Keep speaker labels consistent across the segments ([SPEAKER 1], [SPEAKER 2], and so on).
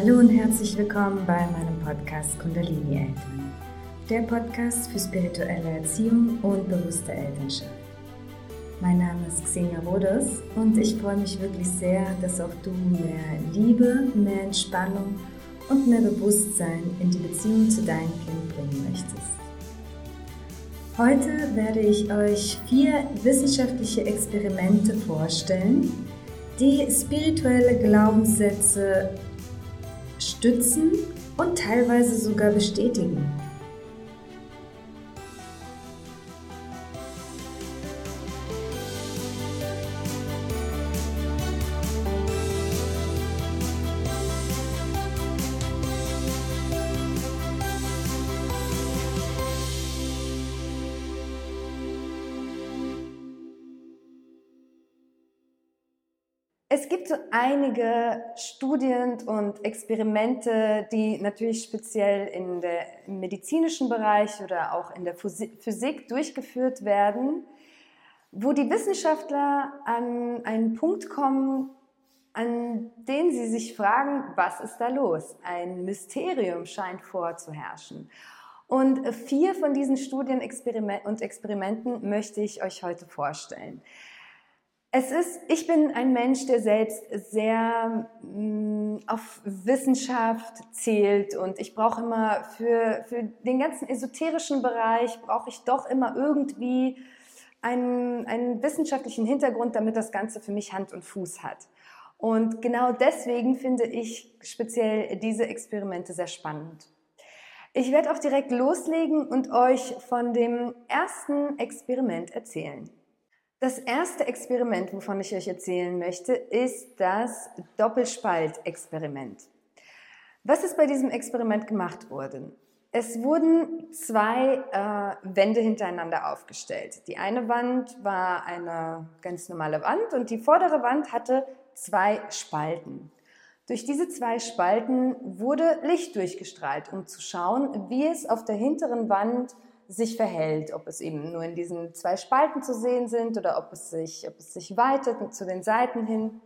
[SPEAKER 1] Hallo und herzlich willkommen bei meinem Podcast Kundalini Eltern, der Podcast für spirituelle Erziehung und bewusste Elternschaft. Mein Name ist Xenia Rodes und ich freue mich wirklich sehr, dass auch du mehr Liebe, mehr Entspannung und mehr Bewusstsein in die Beziehung zu deinem Kind bringen möchtest. Heute werde ich euch vier wissenschaftliche Experimente vorstellen, die spirituelle Glaubenssätze stützen und teilweise sogar bestätigen. Einige Studien und Experimente, die natürlich speziell in der, im medizinischen Bereich oder auch in der Physik durchgeführt werden, wo die Wissenschaftler an einen Punkt kommen, an den sie sich fragen, was ist da los? Ein Mysterium scheint vorzuherrschen. Und vier von diesen Studien und Experimenten möchte ich euch heute vorstellen. Es ist, ich bin ein Mensch, der selbst sehr mh, mm, auf Wissenschaft zählt und ich brauche immer für, für den ganzen esoterischen Bereich, brauche ich doch immer irgendwie einen, einen wissenschaftlichen Hintergrund, damit das Ganze für mich Hand und Fuß hat. Und genau deswegen finde ich speziell diese Experimente sehr spannend. Ich werde auch direkt loslegen und euch von dem ersten Experiment erzählen. Das erste Experiment, wovon ich euch erzählen möchte, ist das Doppelspaltexperiment. Was ist bei diesem Experiment gemacht worden? Es wurden zwei äh, Wände hintereinander aufgestellt. Die eine Wand war eine ganz normale Wand und die vordere Wand hatte zwei Spalten. Durch diese zwei Spalten wurde Licht durchgestrahlt, um zu schauen, wie es auf der hinteren Wand sich verhält, ob es eben nur in diesen zwei Spalten zu sehen sind oder ob es sich, ob es sich weitet zu den Seiten hin.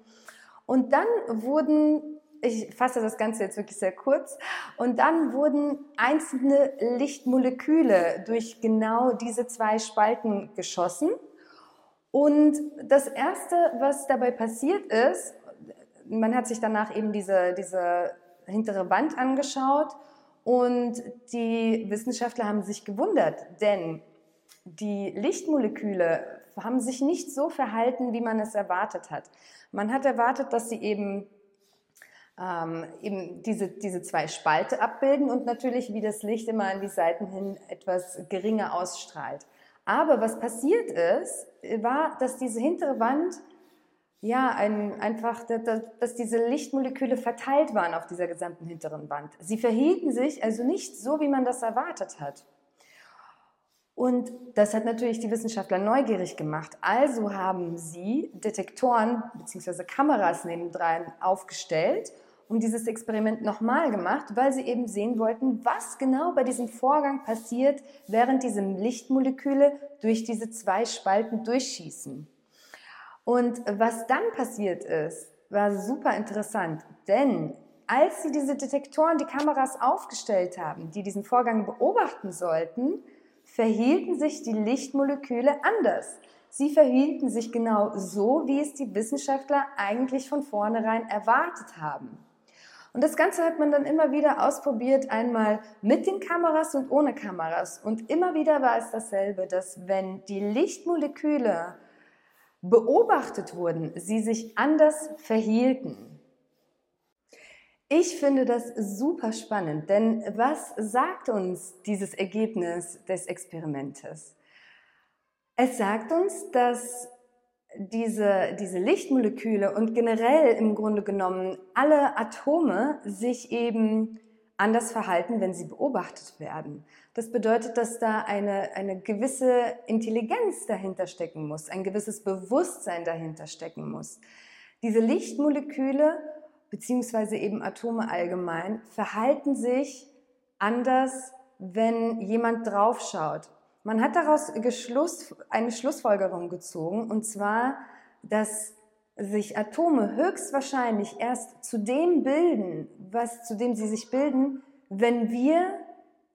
[SPEAKER 1] Und dann wurden, ich fasse das Ganze jetzt wirklich sehr kurz, und dann wurden einzelne Lichtmoleküle durch genau diese zwei Spalten geschossen. Und das Erste, was dabei passiert ist, man hat sich danach eben diese, diese hintere Wand angeschaut und die Wissenschaftler haben sich gewundert, denn die Lichtmoleküle haben sich nicht so verhalten, wie man es erwartet hat. Man hat erwartet, dass sie eben, ähm, eben diese, diese zwei Spalte abbilden und natürlich, wie das Licht immer an die Seiten hin etwas geringer ausstrahlt. Aber was passiert ist, war, dass diese hintere Wand ja, ein, einfach, dass diese Lichtmoleküle verteilt waren auf dieser gesamten hinteren Wand. Sie verhielten sich also nicht so, wie man das erwartet hat. Und das hat natürlich die Wissenschaftler neugierig gemacht. Also haben sie Detektoren bzw. Kameras nebendran aufgestellt und dieses Experiment nochmal gemacht, weil sie eben sehen wollten, was genau bei diesem Vorgang passiert, während diese Lichtmoleküle durch diese zwei Spalten durchschießen. Und was dann passiert ist, war super interessant, denn als sie diese Detektoren, die Kameras aufgestellt haben, die diesen Vorgang beobachten sollten, verhielten sich die Lichtmoleküle anders. Sie verhielten sich genau so, wie es die Wissenschaftler eigentlich von vornherein erwartet haben. Und das Ganze hat man dann immer wieder ausprobiert, einmal mit den Kameras und ohne Kameras. Und immer wieder war es dasselbe, dass wenn die Lichtmoleküle beobachtet wurden, sie sich anders verhielten. Ich finde das super spannend, denn was sagt uns dieses Ergebnis des Experimentes? Es sagt uns, dass diese, diese Lichtmoleküle und generell im Grunde genommen alle Atome sich eben anders verhalten, wenn sie beobachtet werden. Das bedeutet, dass da eine, eine gewisse Intelligenz dahinter stecken muss, ein gewisses Bewusstsein dahinter stecken muss. Diese Lichtmoleküle beziehungsweise eben Atome allgemein verhalten sich anders, wenn jemand draufschaut. Man hat daraus eine Schlussfolgerung gezogen, und zwar, dass sich Atome höchstwahrscheinlich erst zu dem bilden, was zu dem sie sich bilden, wenn wir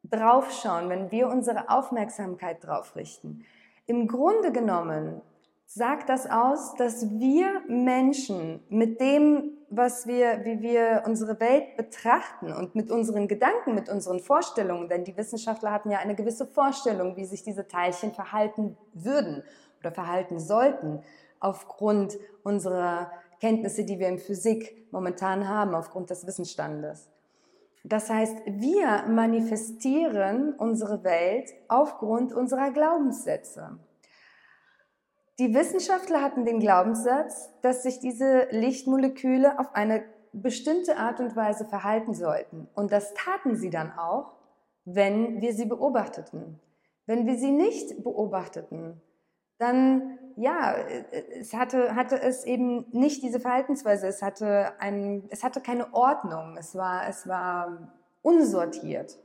[SPEAKER 1] draufschauen, wenn wir unsere Aufmerksamkeit drauf richten. Im Grunde genommen sagt das aus, dass wir Menschen mit dem, was wir, wie wir unsere Welt betrachten und mit unseren Gedanken, mit unseren Vorstellungen, denn die Wissenschaftler hatten ja eine gewisse Vorstellung, wie sich diese Teilchen verhalten würden oder verhalten sollten, aufgrund unserer Kenntnisse, die wir in Physik momentan haben, aufgrund des Wissensstandes. Das heißt, wir manifestieren unsere Welt aufgrund unserer Glaubenssätze. Die Wissenschaftler hatten den Glaubenssatz, dass sich diese Lichtmoleküle auf eine bestimmte Art und Weise verhalten sollten. Und das taten sie dann auch, wenn wir sie beobachteten. Wenn wir sie nicht beobachteten, dann ja, es hatte, hatte es eben nicht diese Verhaltensweise, es hatte, ein, es hatte keine Ordnung, es war, es war unsortiert.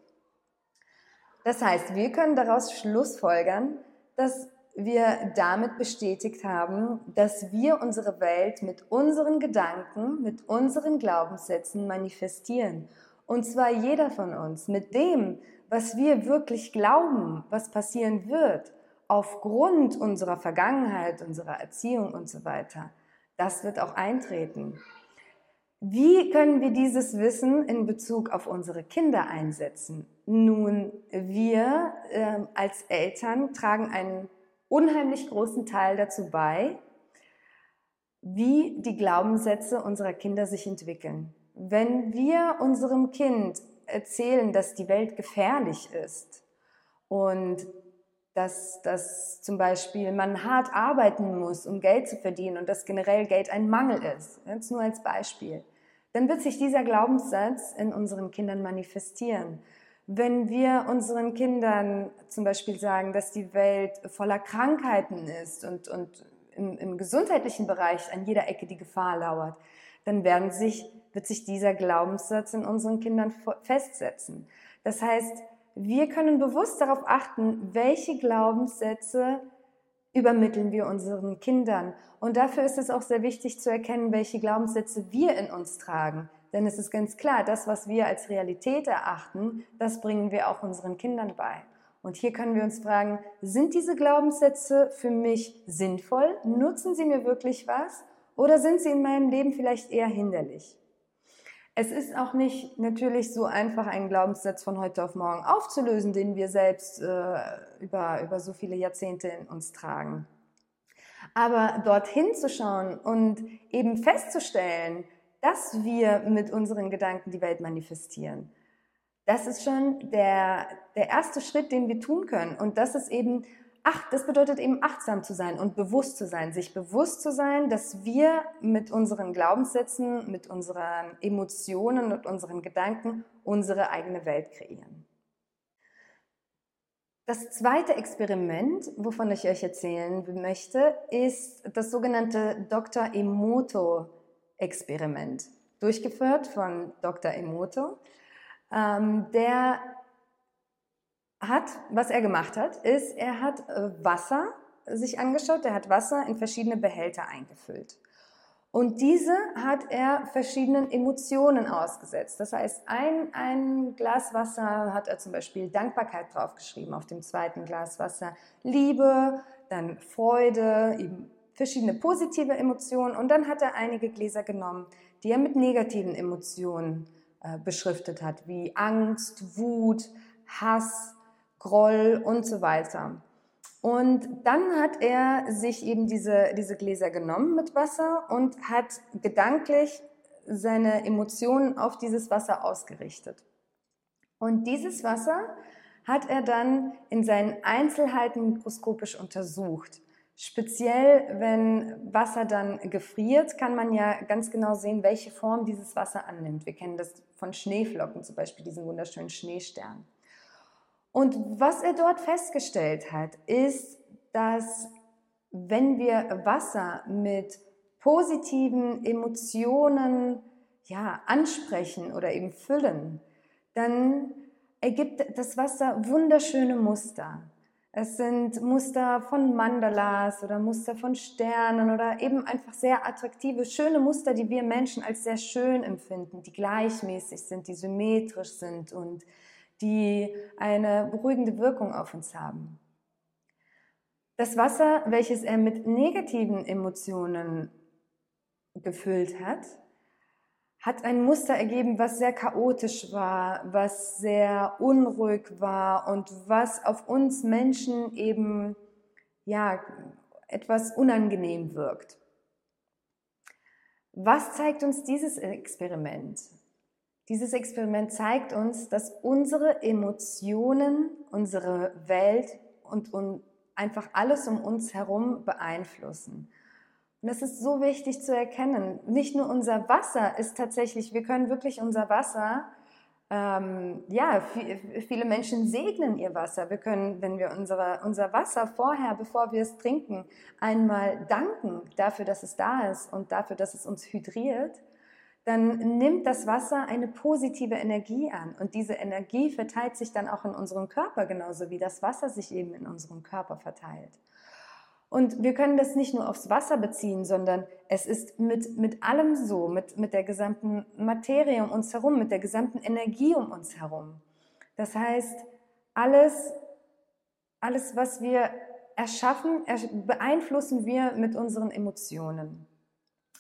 [SPEAKER 1] Das heißt, wir können daraus schlussfolgern, dass wir damit bestätigt haben, dass wir unsere Welt mit unseren Gedanken, mit unseren Glaubenssätzen manifestieren. Und zwar jeder von uns mit dem, was wir wirklich glauben, was passieren wird, aufgrund unserer Vergangenheit, unserer Erziehung und so weiter. Das wird auch eintreten. Wie können wir dieses Wissen in Bezug auf unsere Kinder einsetzen? Nun, wir äh, als Eltern tragen einen unheimlich großen Teil dazu bei, wie die Glaubenssätze unserer Kinder sich entwickeln. Wenn wir unserem Kind erzählen, dass die Welt gefährlich ist und dass, dass zum Beispiel man hart arbeiten muss, um Geld zu verdienen und dass generell Geld ein Mangel ist, jetzt nur als Beispiel, dann wird sich dieser Glaubenssatz in unseren Kindern manifestieren. Wenn wir unseren Kindern zum Beispiel sagen, dass die Welt voller Krankheiten ist und, und im, im gesundheitlichen Bereich an jeder Ecke die Gefahr lauert, dann werden sich, wird sich dieser Glaubenssatz in unseren Kindern festsetzen. Das heißt, wir können bewusst darauf achten, welche Glaubenssätze übermitteln wir unseren Kindern. Und dafür ist es auch sehr wichtig zu erkennen, welche Glaubenssätze wir in uns tragen. Denn es ist ganz klar, das, was wir als Realität erachten, das bringen wir auch unseren Kindern bei. Und hier können wir uns fragen, sind diese Glaubenssätze für mich sinnvoll? Nutzen sie mir wirklich was? Oder sind sie in meinem Leben vielleicht eher hinderlich? Es ist auch nicht natürlich so einfach, einen Glaubenssatz von heute auf morgen aufzulösen, den wir selbst äh, über, über so viele Jahrzehnte in uns tragen. Aber dorthin zu schauen und eben festzustellen, dass wir mit unseren Gedanken die Welt manifestieren, das ist schon der, der erste Schritt, den wir tun können. Und das ist eben ach, das bedeutet eben achtsam zu sein und bewusst zu sein, sich bewusst zu sein, dass wir mit unseren Glaubenssätzen, mit unseren Emotionen und unseren Gedanken unsere eigene Welt kreieren. Das zweite Experiment, wovon ich euch erzählen möchte, ist das sogenannte Dr. Emoto-Experiment, durchgeführt von Dr. Emoto, ähm, der hat, was er gemacht hat, ist, er hat äh, Wasser sich angeschaut, er hat Wasser in verschiedene Behälter eingefüllt. Und diese hat er verschiedenen Emotionen ausgesetzt. Das heißt, ein, ein Glas Wasser hat er zum Beispiel Dankbarkeit draufgeschrieben, auf dem zweiten Glas Wasser Liebe, dann Freude, eben verschiedene positive Emotionen. Und dann hat er einige Gläser genommen, die er mit negativen Emotionen äh, beschriftet hat, wie Angst, Wut, Hass, Groll und so weiter. Und dann hat er sich eben diese, diese Gläser genommen mit Wasser und hat gedanklich seine Emotionen auf dieses Wasser ausgerichtet. Und dieses Wasser hat er dann in seinen Einzelheiten mikroskopisch untersucht. Speziell, wenn Wasser dann gefriert, kann man ja ganz genau sehen, welche Form dieses Wasser annimmt. Wir kennen das von Schneeflocken, zum Beispiel diesen wunderschönen Schneestern. Und was er dort festgestellt hat, ist, dass wenn wir Wasser mit positiven Emotionen ja, ansprechen oder eben füllen, dann ergibt das Wasser wunderschöne Muster. Es sind Muster von Mandalas oder Muster von Sternen oder eben einfach sehr attraktive, schöne Muster, die wir Menschen als sehr schön empfinden, die gleichmäßig sind, die symmetrisch sind und die eine beruhigende Wirkung auf uns haben. Das Wasser, welches er mit negativen Emotionen gefüllt hat, hat ein Muster ergeben, was sehr chaotisch war, was sehr unruhig war und was auf uns Menschen eben ja etwas unangenehm wirkt. Was zeigt uns dieses Experiment? Dieses Experiment zeigt uns, dass unsere Emotionen unsere Welt und, und einfach alles um uns herum beeinflussen. Und das ist so wichtig zu erkennen. Nicht nur unser Wasser ist tatsächlich, wir können wirklich unser Wasser, ähm, ja, viele Menschen segnen ihr Wasser. Wir können, wenn wir unsere, unser Wasser vorher, bevor wir es trinken, einmal danken dafür, dass es da ist und dafür, dass es uns hydriert, dann nimmt das Wasser eine positive Energie an. Und diese Energie verteilt sich dann auch in unserem Körper, genauso wie das Wasser sich eben in unserem Körper verteilt. Und wir können das nicht nur aufs Wasser beziehen, sondern es ist mit, mit allem so, mit, mit der gesamten Materie um uns herum, mit der gesamten Energie um uns herum. Das heißt, alles, alles was wir erschaffen, beeinflussen wir mit unseren Emotionen.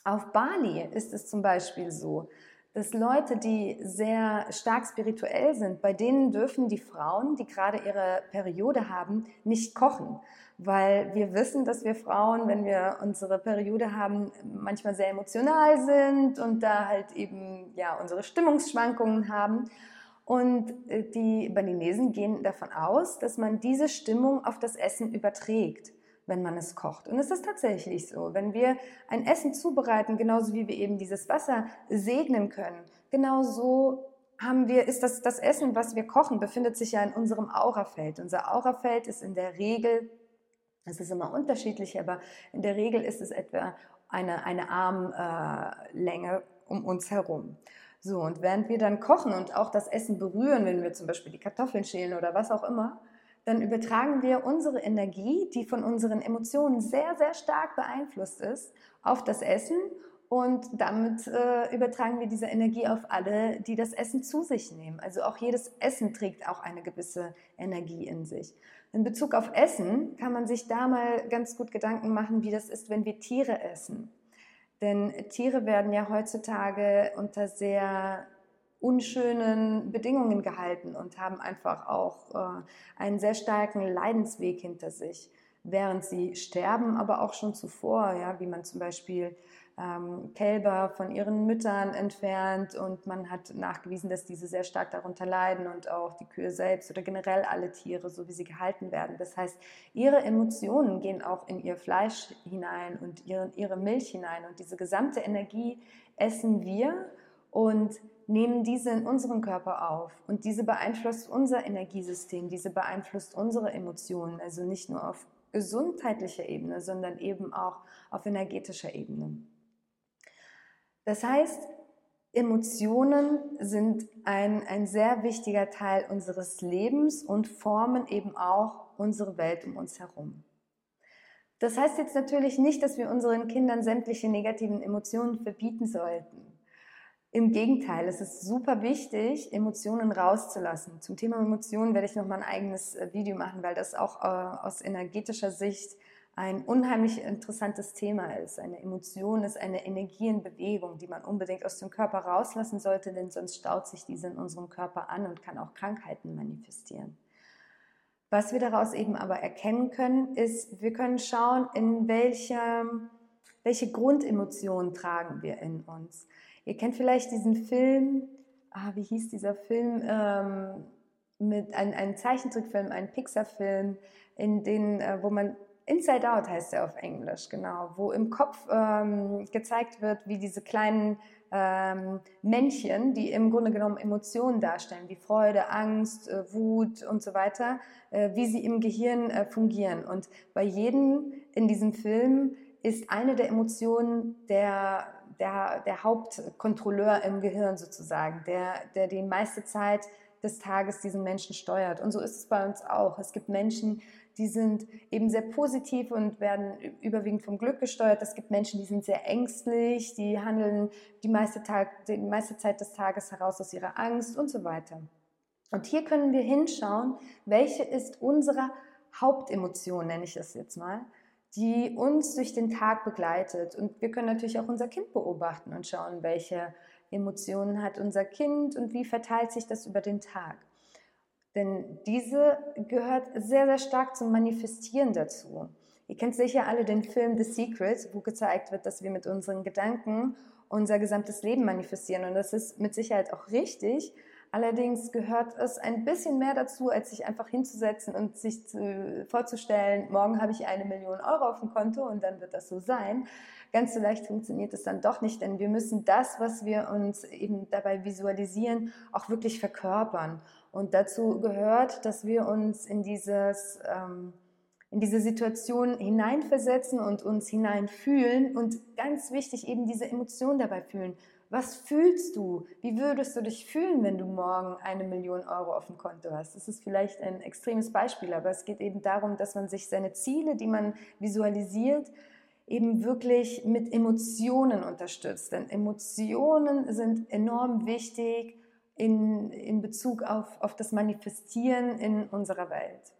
[SPEAKER 1] Auf Bali ist es zum Beispiel so, dass Leute, die sehr stark spirituell sind, bei denen dürfen die Frauen, die gerade ihre Periode haben, nicht kochen weil wir wissen, dass wir Frauen, wenn wir unsere Periode haben, manchmal sehr emotional sind und da halt eben ja unsere Stimmungsschwankungen haben. Und äh, die Balinesen gehen davon aus, dass man diese Stimmung auf das Essen überträgt, wenn man es kocht. Und es ist tatsächlich so. Wenn wir ein Essen zubereiten, genauso wie wir eben dieses Wasser segnen können, genauso haben wir, ist das, das Essen, was wir kochen, befindet sich ja in unserem Aurafeld. Unser Aurafeld ist in der Regel es ist immer unterschiedlich, aber in der Regel ist es etwa eine, eine Armlänge äh, um uns herum. So, und während wir dann kochen und auch das Essen berühren, wenn wir zum Beispiel die Kartoffeln schälen oder was auch immer, dann übertragen wir unsere Energie, die von unseren Emotionen sehr, sehr stark beeinflusst ist, auf das Essen und damit äh, übertragen wir diese Energie auf alle, die das Essen zu sich nehmen. Also auch jedes Essen trägt auch eine gewisse Energie in sich. In Bezug auf Essen kann man sich da mal ganz gut Gedanken machen, wie das ist, wenn wir Tiere essen. Denn Tiere werden ja heutzutage unter sehr unschönen Bedingungen gehalten und haben einfach auch äh, einen sehr starken Leidensweg hinter sich, während sie sterben, aber auch schon zuvor, ja, wie man zum Beispiel ähm, Kälber von ihren Müttern entfernt und man hat nachgewiesen, dass diese sehr stark darunter leiden und auch die Kühe selbst oder generell alle Tiere, so wie sie gehalten werden. Das heißt, ihre Emotionen gehen auch in ihr Fleisch hinein und ihre, ihre Milch hinein und diese gesamte Energie essen wir und nehmen diese in unseren Körper auf. Und diese beeinflusst unser Energiesystem, diese beeinflusst unsere Emotionen, also nicht nur auf gesundheitlicher Ebene, sondern eben auch auf energetischer Ebene. Das heißt, Emotionen sind ein, ein sehr wichtiger Teil unseres Lebens und formen eben auch unsere Welt um uns herum. Das heißt jetzt natürlich nicht, dass wir unseren Kindern sämtliche negativen Emotionen verbieten sollten. Im Gegenteil, es ist super wichtig, Emotionen rauszulassen. Zum Thema Emotionen werde ich noch mal ein eigenes äh, Video machen, weil das auch äh, aus energetischer Sicht ein unheimlich interessantes Thema ist. Eine Emotion ist eine Energie in Bewegung, die man unbedingt aus dem Körper rauslassen sollte, denn sonst staut sich diese in unserem Körper an und kann auch Krankheiten manifestieren. Was wir daraus eben aber erkennen können, ist, wir können schauen, in welche, welche Grundemotionen tragen wir in uns. Ihr kennt vielleicht diesen Film, ah, wie hieß dieser Film? Ähm, mit ein, ein Zeichentrickfilm, ein Pixar-Film, in den, äh, wo man Inside Out heißt er auf Englisch, genau, wo im Kopf ähm, gezeigt wird, wie diese kleinen ähm, Männchen, die im Grunde genommen Emotionen darstellen, wie Freude, Angst, äh, Wut und so weiter, äh, wie sie im Gehirn äh, fungieren. Und bei jedem in diesem Film ist eine der Emotionen der, der, der Hauptkontrolleur im Gehirn sozusagen, der, der die meiste Zeit des Tages diesen Menschen steuert. Und so ist es bei uns auch. Es gibt Menschen, die sind eben sehr positiv und werden überwiegend vom Glück gesteuert. Es gibt Menschen, die sind sehr ängstlich, die handeln die meiste, Tag, die meiste Zeit des Tages heraus aus ihrer Angst und so weiter. Und hier können wir hinschauen, welche ist unsere Hauptemotion, nenne ich es jetzt mal, die uns durch den Tag begleitet. Und wir können natürlich auch unser Kind beobachten und schauen, welche Emotionen hat unser Kind und wie verteilt sich das über den Tag. Denn diese gehört sehr, sehr stark zum Manifestieren dazu. Ihr kennt sicher alle den Film The Secret, wo gezeigt wird, dass wir mit unseren Gedanken unser gesamtes Leben manifestieren. Und das ist mit Sicherheit auch richtig. Allerdings gehört es ein bisschen mehr dazu, als sich einfach hinzusetzen und sich zu, vorzustellen, morgen habe ich eine Million Euro auf dem Konto und dann wird das so sein. Ganz so leicht funktioniert es dann doch nicht, denn wir müssen das, was wir uns eben dabei visualisieren, auch wirklich verkörpern. Und dazu gehört, dass wir uns in dieses, ähm, in diese Situation hineinversetzen und uns hineinfühlen und ganz wichtig eben diese Emotion dabei fühlen. Was fühlst du? Wie würdest du dich fühlen, wenn du morgen eine Million Euro auf dem Konto hast? Das ist vielleicht ein extremes Beispiel, aber es geht eben darum, dass man sich seine Ziele, die man visualisiert, eben wirklich mit Emotionen unterstützt. Denn Emotionen sind enorm wichtig in, in Bezug auf, auf das Manifestieren in unserer Welt.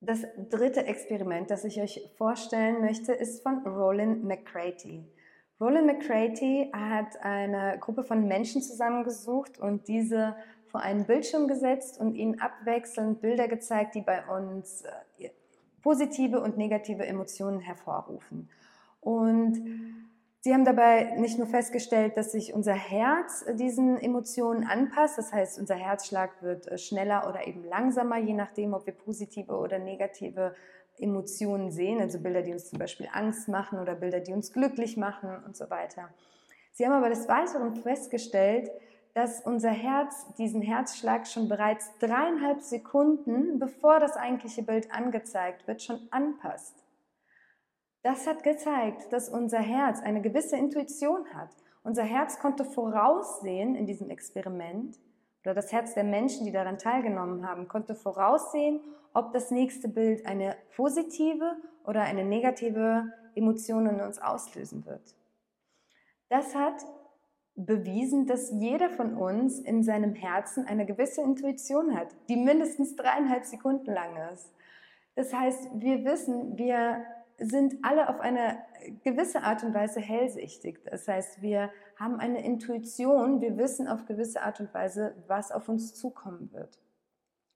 [SPEAKER 1] Das dritte Experiment, das ich euch vorstellen möchte, ist von Roland McCratey. Roland McCratey hat eine Gruppe von Menschen zusammengesucht und diese vor einen Bildschirm gesetzt und ihnen abwechselnd Bilder gezeigt, die bei uns äh, positive und negative Emotionen hervorrufen. Und Sie haben dabei nicht nur festgestellt, dass sich unser Herz diesen Emotionen anpasst, das heißt, unser Herzschlag wird äh, schneller oder eben langsamer, je nachdem, ob wir positive oder negative Emotionen sehen, also Bilder, die uns zum Beispiel Angst machen oder Bilder, die uns glücklich machen und so weiter. Sie haben aber des Weiteren festgestellt, dass unser Herz diesen Herzschlag schon bereits dreieinhalb Sekunden, bevor das eigentliche Bild angezeigt wird, schon anpasst. Das hat gezeigt, dass unser Herz eine gewisse Intuition hat. Unser Herz konnte voraussehen in diesem Experiment, oder das Herz der Menschen, die daran teilgenommen haben, konnte voraussehen, ob das nächste Bild eine positive oder eine negative Emotion in uns auslösen wird. Das hat bewiesen, dass jeder von uns in seinem Herzen eine gewisse Intuition hat, die mindestens dreieinhalb Sekunden lang ist. Das heißt, wir wissen, wir sind alle auf eine gewisse Art und Weise hellsichtig. Das heißt, wir haben eine Intuition, wir wissen auf gewisse Art und Weise, was auf uns zukommen wird.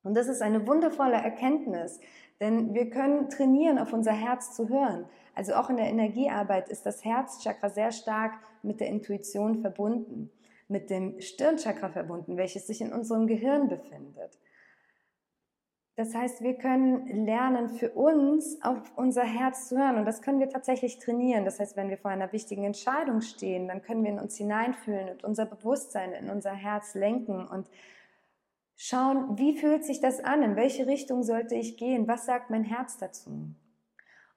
[SPEAKER 1] Und das ist eine wundervolle Erkenntnis, denn wir können trainieren, auf unser Herz zu hören. Also auch in der Energiearbeit ist das Herzchakra sehr stark mit der Intuition verbunden, mit dem Stirnchakra verbunden, welches sich in unserem Gehirn befindet. Das heißt, wir können lernen, für uns auf unser Herz zu hören. Und das können wir tatsächlich trainieren. Das heißt, wenn wir vor einer wichtigen Entscheidung stehen, dann können wir in uns hineinfühlen und unser Bewusstsein in unser Herz lenken und schauen, wie fühlt sich das an? In welche Richtung sollte ich gehen? Was sagt mein Herz dazu?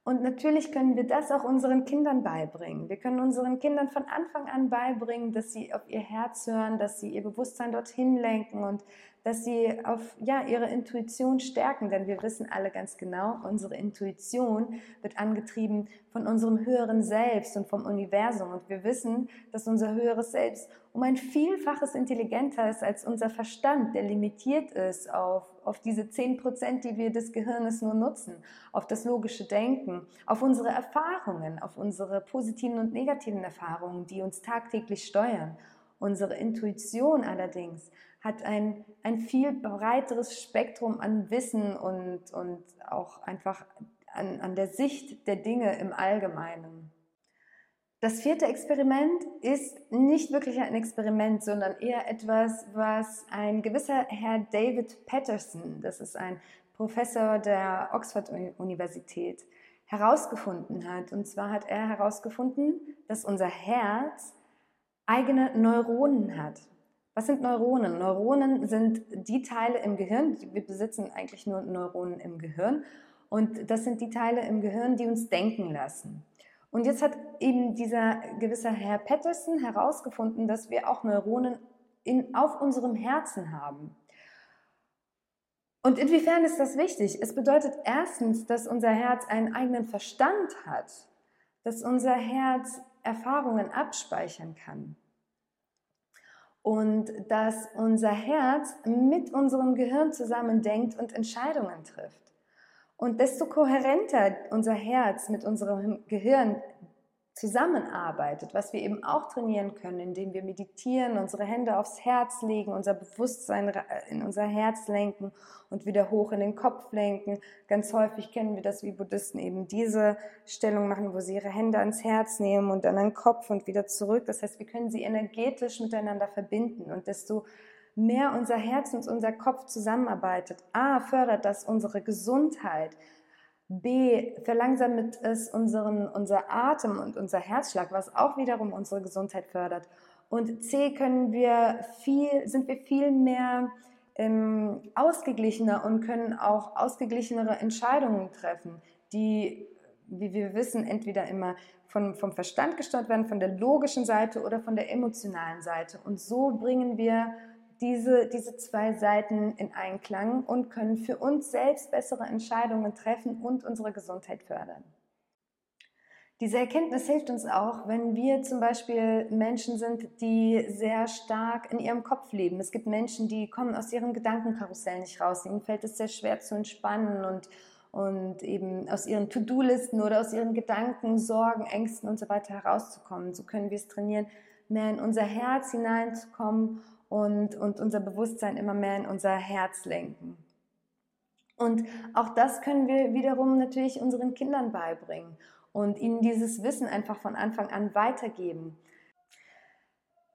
[SPEAKER 1] Und natürlich können wir das auch unseren Kindern beibringen. Wir können unseren Kindern von Anfang an beibringen, dass sie auf ihr Herz hören, dass sie ihr Bewusstsein dorthin lenken und dass sie auf ja, ihre Intuition stärken, denn wir wissen alle ganz genau, unsere Intuition wird angetrieben von unserem höheren Selbst und vom Universum und wir wissen, dass unser höheres Selbst um ein Vielfaches intelligenter ist als unser Verstand, der limitiert ist auf, auf diese 10 Prozent, die wir des Gehirnes nur nutzen, auf das logische Denken, auf unsere Erfahrungen, auf unsere positiven und negativen Erfahrungen, die uns tagtäglich steuern. Unsere Intuition allerdings hat ein, ein viel breiteres Spektrum an Wissen und, und auch einfach an, an der Sicht der Dinge im Allgemeinen. Das vierte Experiment ist nicht wirklich ein Experiment, sondern eher etwas, was ein gewisser Herr David Patterson, das ist ein Professor der Oxford-Universität, herausgefunden hat. Und zwar hat er herausgefunden, dass unser Herz eigene Neuronen hat. Was sind Neuronen? Neuronen sind die Teile im Gehirn, wir besitzen eigentlich nur Neuronen im Gehirn und das sind die Teile im Gehirn, die uns denken lassen. Und jetzt hat eben dieser gewisse Herr Patterson herausgefunden, dass wir auch Neuronen in, auf unserem Herzen haben. Und inwiefern ist das wichtig? Es bedeutet erstens, dass unser Herz einen eigenen Verstand hat, dass unser Herz Erfahrungen abspeichern kann und dass unser Herz mit unserem Gehirn zusammen denkt und Entscheidungen trifft. Und desto kohärenter unser Herz mit unserem Gehirn zusammenarbeitet, was wir eben auch trainieren können, indem wir meditieren, unsere Hände aufs Herz legen, unser Bewusstsein in unser Herz lenken und wieder hoch in den Kopf lenken. Ganz häufig kennen wir das, wie Buddhisten eben diese Stellung machen, wo sie ihre Hände ans Herz nehmen und dann an den Kopf und wieder zurück. Das heißt, wir können sie energetisch miteinander verbinden und desto mehr unser Herz und unser Kopf zusammenarbeitet, a, fördert das unsere Gesundheit, B, verlangsamt es unseren, unser Atem und unser Herzschlag, was auch wiederum unsere Gesundheit fördert. Und C, können wir viel, sind wir viel mehr ähm, ausgeglichener und können auch ausgeglichenere Entscheidungen treffen, die, wie wir wissen, entweder immer von, vom Verstand gesteuert werden, von der logischen Seite oder von der emotionalen Seite. Und so bringen wir diese, diese zwei Seiten in Einklang und können für uns selbst bessere Entscheidungen treffen und unsere Gesundheit fördern. Diese Erkenntnis hilft uns auch, wenn wir zum Beispiel Menschen sind, die sehr stark in ihrem Kopf leben. Es gibt Menschen, die kommen aus ihrem Gedankenkarussell nicht raus. Ihnen fällt es sehr schwer zu entspannen und, und eben aus ihren To-Do-Listen oder aus ihren Gedanken, Sorgen, Ängsten und so weiter herauszukommen. So können wir es trainieren, mehr in unser Herz hineinzukommen und, und unser Bewusstsein immer mehr in unser Herz lenken. Und auch das können wir wiederum natürlich unseren Kindern beibringen und ihnen dieses Wissen einfach von Anfang an weitergeben.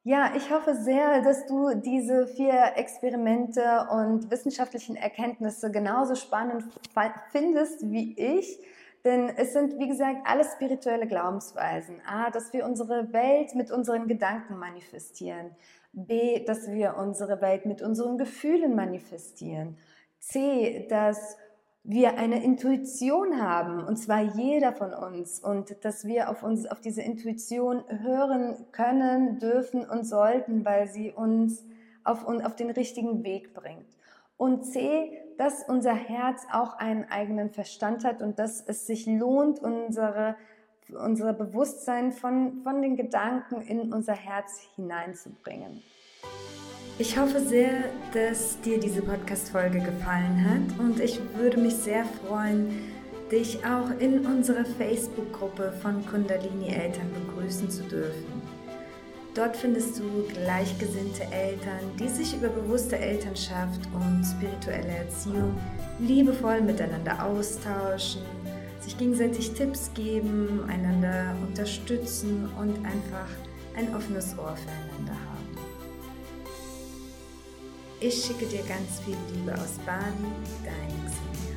[SPEAKER 1] Ja, ich hoffe sehr, dass du diese vier Experimente und wissenschaftlichen Erkenntnisse genauso spannend findest wie ich. Denn es sind, wie gesagt, alles spirituelle Glaubensweisen. A, dass wir unsere Welt mit unseren Gedanken manifestieren. B, dass wir unsere Welt mit unseren Gefühlen manifestieren. C, dass wir eine Intuition haben, und zwar jeder von uns, und dass wir auf, uns, auf diese Intuition hören können, dürfen und sollten, weil sie uns auf, auf den richtigen Weg bringt. Und C, dass unser Herz auch einen eigenen Verstand hat und dass es sich lohnt, unsere unser Bewusstsein von, von den Gedanken in unser Herz hineinzubringen. Ich hoffe sehr, dass dir diese Podcast-Folge gefallen hat und ich würde mich sehr freuen, dich auch in unserer Facebook-Gruppe von Kundalini-Eltern begrüßen zu dürfen. Dort findest du gleichgesinnte Eltern, die sich über bewusste Elternschaft und spirituelle Erziehung liebevoll miteinander austauschen sich gegenseitig Tipps geben, einander unterstützen und einfach ein offenes Ohr füreinander haben. Ich schicke dir ganz viel Liebe aus Bali, dein Xenia.